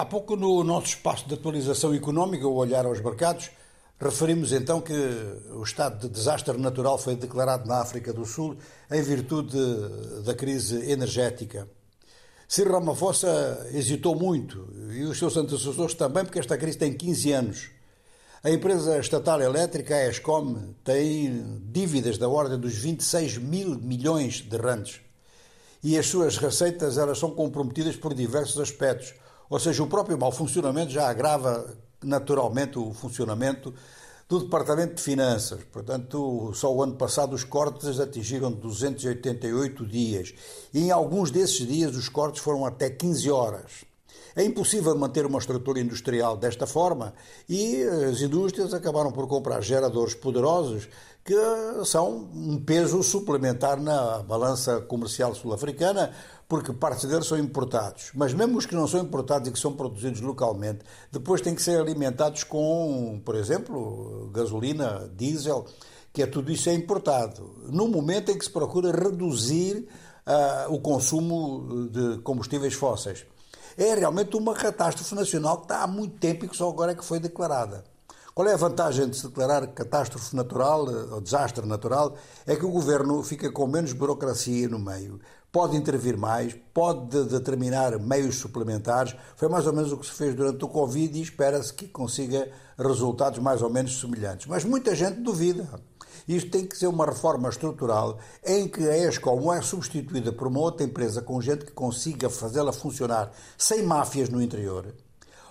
Há pouco, no nosso espaço de atualização económica, o olhar aos mercados, referimos então que o estado de desastre natural foi declarado na África do Sul em virtude da crise energética. Ciro Ramaphosa hesitou muito e os seus antecessores também, porque esta crise tem 15 anos. A empresa estatal elétrica, a ESCOM, tem dívidas da ordem dos 26 mil milhões de randes. E as suas receitas elas são comprometidas por diversos aspectos. Ou seja, o próprio mau funcionamento já agrava naturalmente o funcionamento do Departamento de Finanças. Portanto, só o ano passado os cortes atingiram 288 dias. E em alguns desses dias os cortes foram até 15 horas. É impossível manter uma estrutura industrial desta forma e as indústrias acabaram por comprar geradores poderosos que são um peso suplementar na balança comercial sul-africana, porque partes deles são importados. Mas mesmo os que não são importados e que são produzidos localmente, depois têm que ser alimentados com, por exemplo, gasolina, diesel, que é tudo isso é importado. No momento em que se procura reduzir uh, o consumo de combustíveis fósseis é realmente uma catástrofe nacional que está há muito tempo e que só agora é que foi declarada. Qual é a vantagem de se declarar catástrofe natural eh, ou desastre natural? É que o governo fica com menos burocracia no meio, pode intervir mais, pode determinar meios suplementares. Foi mais ou menos o que se fez durante o Covid e espera-se que consiga resultados mais ou menos semelhantes. Mas muita gente duvida. Isto tem que ser uma reforma estrutural em que a ESCOM é substituída por uma outra empresa com gente que consiga fazê-la funcionar sem máfias no interior.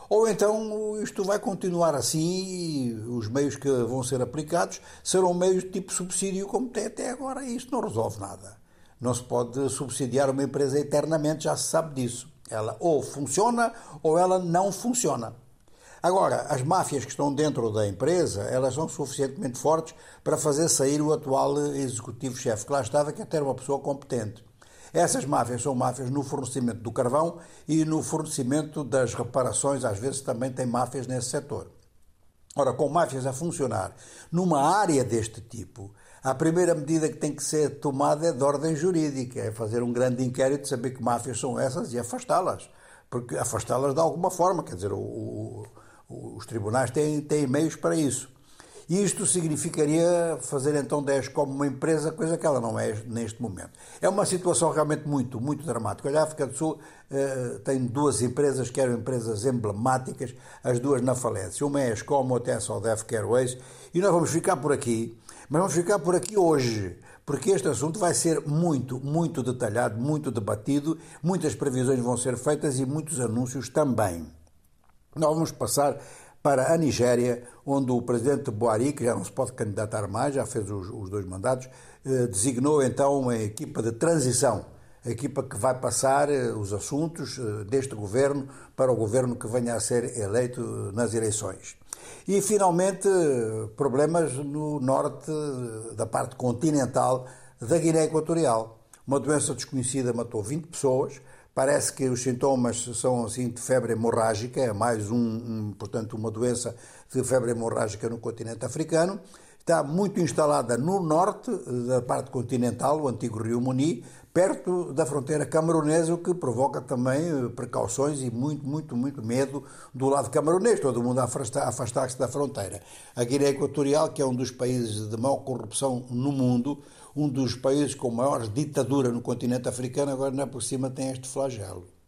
Ou então isto vai continuar assim e os meios que vão ser aplicados serão meios de tipo subsídio como tem até agora e isto não resolve nada. Não se pode subsidiar uma empresa eternamente, já se sabe disso. Ela ou funciona ou ela não funciona. Agora, as máfias que estão dentro da empresa, elas são suficientemente fortes para fazer sair o atual executivo-chefe que lá estava, que até era uma pessoa competente. Essas máfias são máfias no fornecimento do carvão e no fornecimento das reparações, às vezes também tem máfias nesse setor. Ora, com máfias a funcionar numa área deste tipo, a primeira medida que tem que ser tomada é de ordem jurídica, é fazer um grande inquérito, saber que máfias são essas e afastá-las. Porque afastá-las de alguma forma, quer dizer, o, os tribunais têm, têm meios para isso. E isto significaria fazer então 10 como uma empresa, coisa que ela não é neste momento. É uma situação realmente muito, muito dramática. Olha, a África do Sul eh, tem duas empresas que eram empresas emblemáticas, as duas na falência. Uma é a Escom, outra é a Saudef Airways. E nós vamos ficar por aqui, mas vamos ficar por aqui hoje, porque este assunto vai ser muito, muito detalhado, muito debatido, muitas previsões vão ser feitas e muitos anúncios também. Nós vamos passar para a Nigéria, onde o presidente Buhari, que já não se pode candidatar mais, já fez os, os dois mandatos, eh, designou então uma equipa de transição, a equipa que vai passar eh, os assuntos eh, deste governo para o governo que venha a ser eleito nas eleições. E, finalmente, problemas no norte da parte continental da Guiné Equatorial. Uma doença desconhecida matou 20 pessoas, Parece que os sintomas são assim de febre hemorrágica, é mais um, um, portanto, uma doença de febre hemorrágica no continente africano. Está muito instalada no norte da parte continental, o antigo Rio Muni, perto da fronteira camerunesa, o que provoca também eh, precauções e muito, muito, muito medo do lado camerunês, todo mundo a afastar-se da fronteira. A Guiné Equatorial, que é um dos países de maior corrupção no mundo, um dos países com maior ditadura no continente africano, agora não é por cima tem este flagelo.